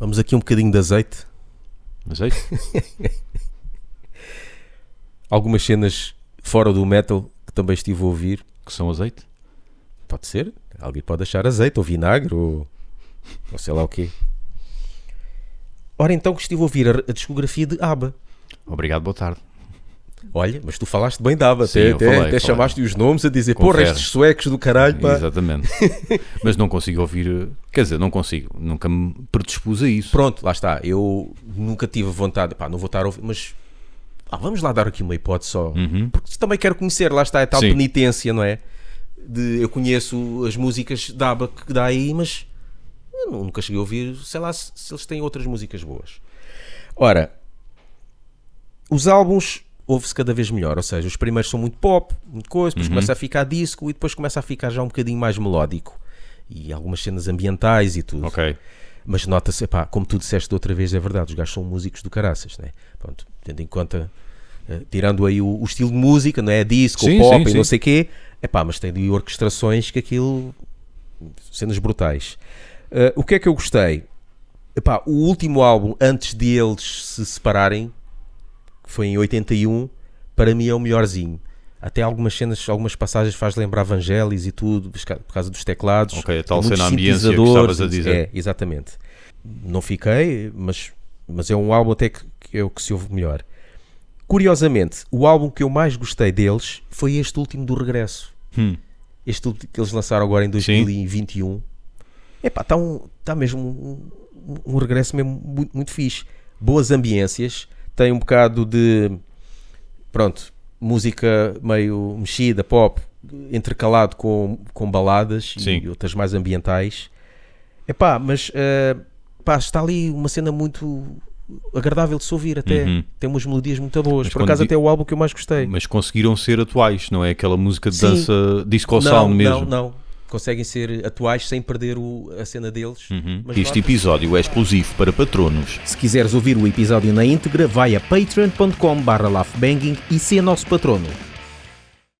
Vamos aqui um bocadinho de azeite. Azeite? Algumas cenas fora do metal que também estive a ouvir. Que são azeite? Pode ser. Alguém pode achar azeite ou vinagre ou, ou sei lá o quê. Ora então que estive a ouvir a, a discografia de ABBA. Obrigado, boa tarde. Olha, mas tu falaste bem da ABBA. Sim, até até, falei, até chamaste os nomes a dizer, porra, Confere. estes suecos do caralho, pá. Exatamente. Mas não consigo ouvir. Quer dizer, não consigo. Nunca me predispus a isso. Pronto, lá está. Eu nunca tive vontade, pá, não vou estar a ouvir, mas ah, vamos lá dar aqui uma hipótese só. Uhum. Porque também quero conhecer, lá está, é tal Sim. penitência, não é? De, eu conheço as músicas da ABBA que dá aí, mas nunca cheguei a ouvir, sei lá, se, se eles têm outras músicas boas. Ora, os álbuns ouve-se cada vez melhor, ou seja, os primeiros são muito pop, muito coisa, depois começa a ficar disco e depois começa a ficar já um bocadinho mais melódico. E algumas cenas ambientais e tudo. Ok. Mas nota-se, epá, como tu disseste outra vez, é verdade, os gajos são músicos do caraças, né? Pronto, tendo em conta, eh, tirando aí o, o estilo de música, não é? Disco, Sim, pop sim, e sim. não sei o quê, epá, mas tem ali orquestrações que aquilo, cenas brutais. Eh, o que é que eu gostei? Epá, o último álbum, antes de eles se separarem, que foi em 81, para mim é o melhorzinho. Até algumas cenas, algumas passagens faz lembrar Vangelis e tudo, por causa dos teclados. Ok, a tal cena ambiência que estavas a dizer. É, exatamente. Não fiquei, mas, mas é um álbum até que, que é o que se ouve melhor. Curiosamente, o álbum que eu mais gostei deles foi este último do regresso. Hum. Este último que eles lançaram agora em 2021. Epá, está um, tá mesmo um, um- um regresso mesmo muito, muito fixe. Boas ambiências, tem um bocado de pronto, música meio mexida, pop, intercalado com, com baladas Sim. e outras mais ambientais. Epá, mas eh, pá, está ali uma cena muito agradável de se ouvir até. Uhum. Tem umas melodias muito boas. Mas Por acaso di- até é o álbum que eu mais gostei. Mas conseguiram ser atuais, não é? Aquela música de Sim. dança disco não, sound mesmo. não, não. Conseguem ser atuais sem perder o- a cena deles. Uhum. Mas Este episódio é exclusivo para patronos. Se quiseres ouvir o episódio na íntegra, vai a patreon.com barra laughbanging e ser nosso patrono.